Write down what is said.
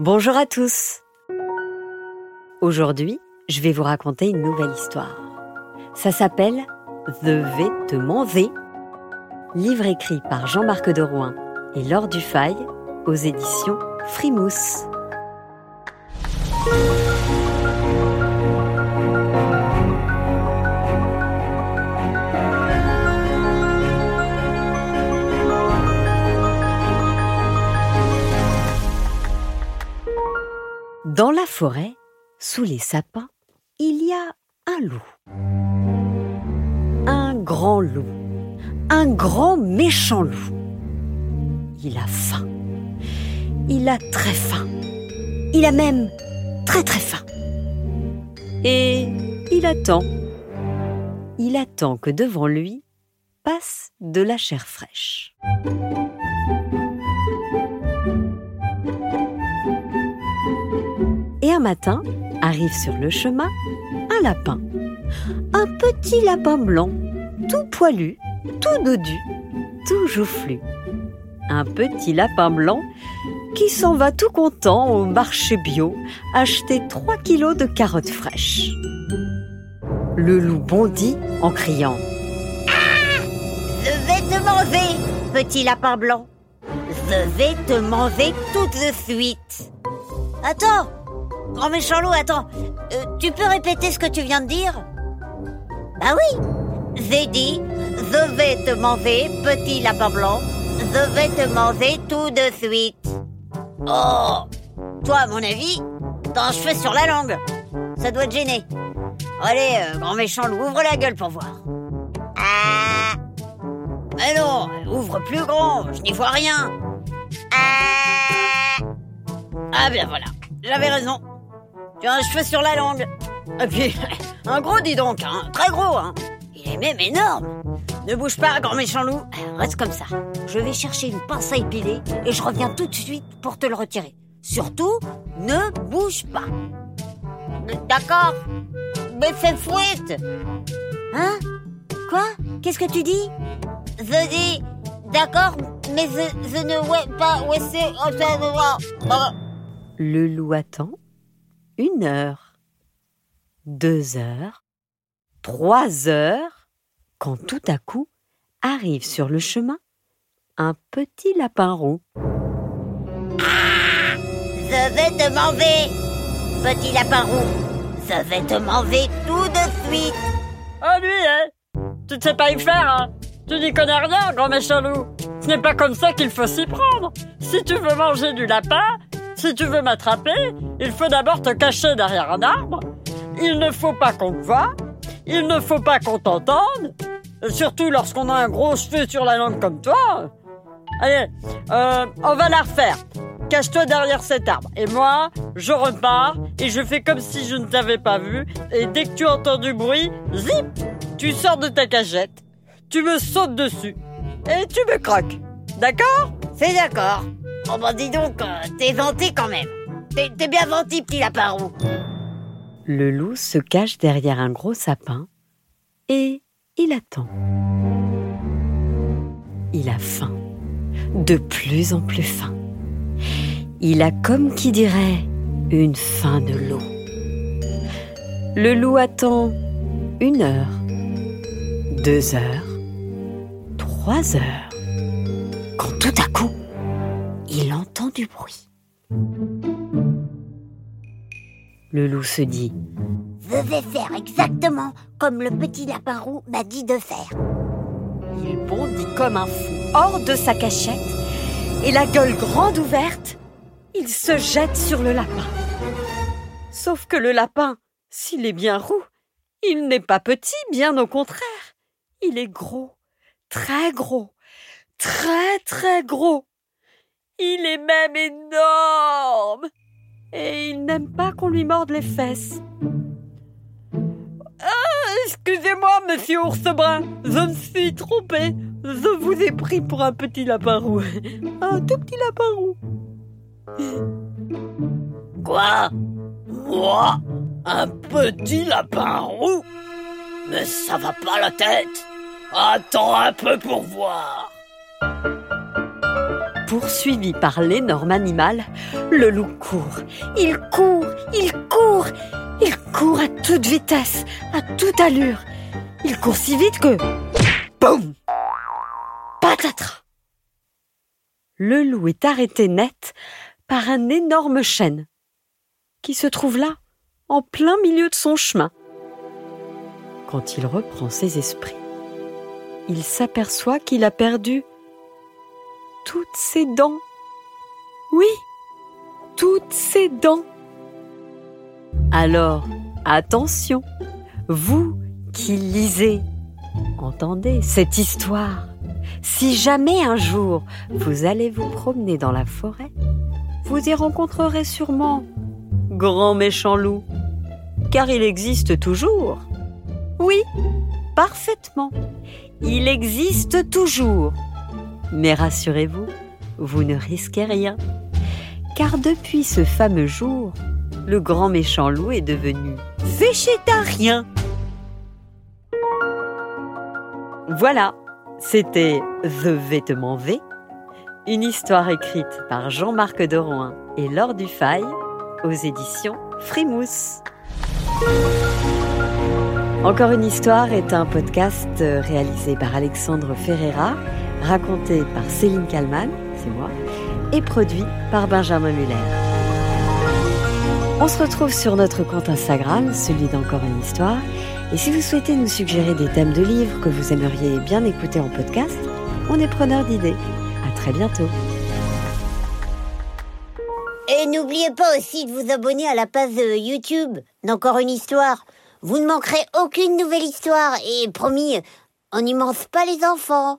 Bonjour à tous. Aujourd'hui, je vais vous raconter une nouvelle histoire. Ça s'appelle The Vêtement V, livre écrit par Jean-Marc de Rouen et Laure Dufay aux éditions Frimousse. Dans la forêt, sous les sapins, il y a un loup. Un grand loup. Un grand méchant loup. Il a faim. Il a très faim. Il a même très très faim. Et il attend. Il attend que devant lui passe de la chair fraîche. Matin, arrive sur le chemin un lapin. Un petit lapin blanc, tout poilu, tout dodu, tout joufflu. Un petit lapin blanc qui s'en va tout content au marché bio acheter 3 kilos de carottes fraîches. Le loup bondit en criant Ah Je vais te manger, petit lapin blanc. Je vais te manger tout de suite. Attends Grand méchant loup, attends. Euh, tu peux répéter ce que tu viens de dire? Bah oui J'ai dit, je vais te manger, petit lapin blanc. Je vais te manger tout de suite. Oh Toi, à mon avis, t'as un cheveu sur la langue. Ça doit te gêner. Allez, euh, grand méchant loup, ouvre la gueule pour voir. Ah Mais non, ouvre plus grand, je n'y vois rien. Ah Ah bien voilà, j'avais raison. Tu as un cheveu sur la langue. Et puis, un gros dis donc, hein, très gros, hein. Il est même énorme. Ne bouge pas, grand méchant loup. Reste comme ça. Je vais chercher une pince à épiler et je reviens tout de suite pour te le retirer. Surtout, ne bouge pas. D'accord Mais fais fouette Hein? Quoi? Qu'est-ce que tu dis? Je dis... D'accord, mais je, ne ouais pas... Ouais, c'est... Le loup attend une heure, deux heures, trois heures, quand tout à coup arrive sur le chemin un petit lapin roux. Ah Je vais te manger, petit lapin roux. Je vais te manger tout de suite. Ah lui, hein Tu ne sais pas y faire, hein Tu n'y connais rien, grand méchant loup. Ce n'est pas comme ça qu'il faut s'y prendre. Si tu veux manger du lapin, si tu veux m'attraper, il faut d'abord te cacher derrière un arbre. Il ne faut pas qu'on te voie. Il ne faut pas qu'on t'entende. Surtout lorsqu'on a un gros cheveu sur la langue comme toi. Allez, euh, on va la refaire. Cache-toi derrière cet arbre. Et moi, je repars et je fais comme si je ne t'avais pas vu. Et dès que tu entends du bruit, zip, tu sors de ta cachette. Tu me sautes dessus. Et tu me croques. D'accord? C'est d'accord. Oh bah dis donc, euh, t'es vanté quand même. T'es bien vanté, petit lapin roux. Le loup se cache derrière un gros sapin et il attend. Il a faim, de plus en plus faim. Il a comme qui dirait une faim de loup. Le loup attend une heure, deux heures, trois heures, quand tout à coup, il entend du bruit. Le loup se dit Je vais faire exactement comme le petit lapin roux m'a dit de faire. Il bondit comme un fou hors de sa cachette et la gueule grande ouverte, il se jette sur le lapin. Sauf que le lapin, s'il est bien roux, il n'est pas petit, bien au contraire. Il est gros, très gros, très très gros. Il est même énorme. Et il n'aime pas qu'on lui morde les fesses. Ah, excusez-moi, monsieur ours je me suis trompé. Je vous ai pris pour un petit lapin roux. Un tout petit lapin roux. Quoi? Moi? Un petit lapin roux? Mais ça va pas la tête Attends un peu pour voir poursuivi par l'énorme animal, le loup court. Il court, il court, il court à toute vitesse, à toute allure. Il court si vite que... Boum Patatras Le loup est arrêté net par un énorme chêne qui se trouve là, en plein milieu de son chemin. Quand il reprend ses esprits, il s'aperçoit qu'il a perdu toutes ses dents. Oui, toutes ses dents. Alors, attention, vous qui lisez, entendez cette histoire. Si jamais un jour vous allez vous promener dans la forêt, vous y rencontrerez sûrement grand méchant loup, car il existe toujours. Oui, parfaitement. Il existe toujours. Mais rassurez-vous, vous ne risquez rien. Car depuis ce fameux jour, le grand méchant loup est devenu végétarien. Voilà, c'était The Vêtement V, une histoire écrite par Jean-Marc Dorouin et Laure Dufay aux éditions Frimousse. Encore une histoire est un podcast réalisé par Alexandre Ferreira, raconté par Céline Kallmann, c'est moi, et produit par Benjamin Muller. On se retrouve sur notre compte Instagram, celui d'Encore une histoire. Et si vous souhaitez nous suggérer des thèmes de livres que vous aimeriez bien écouter en podcast, on est preneur d'idées. À très bientôt. Et n'oubliez pas aussi de vous abonner à la page YouTube d'Encore une histoire. Vous ne manquerez aucune nouvelle histoire et promis, on n'y mange pas les enfants.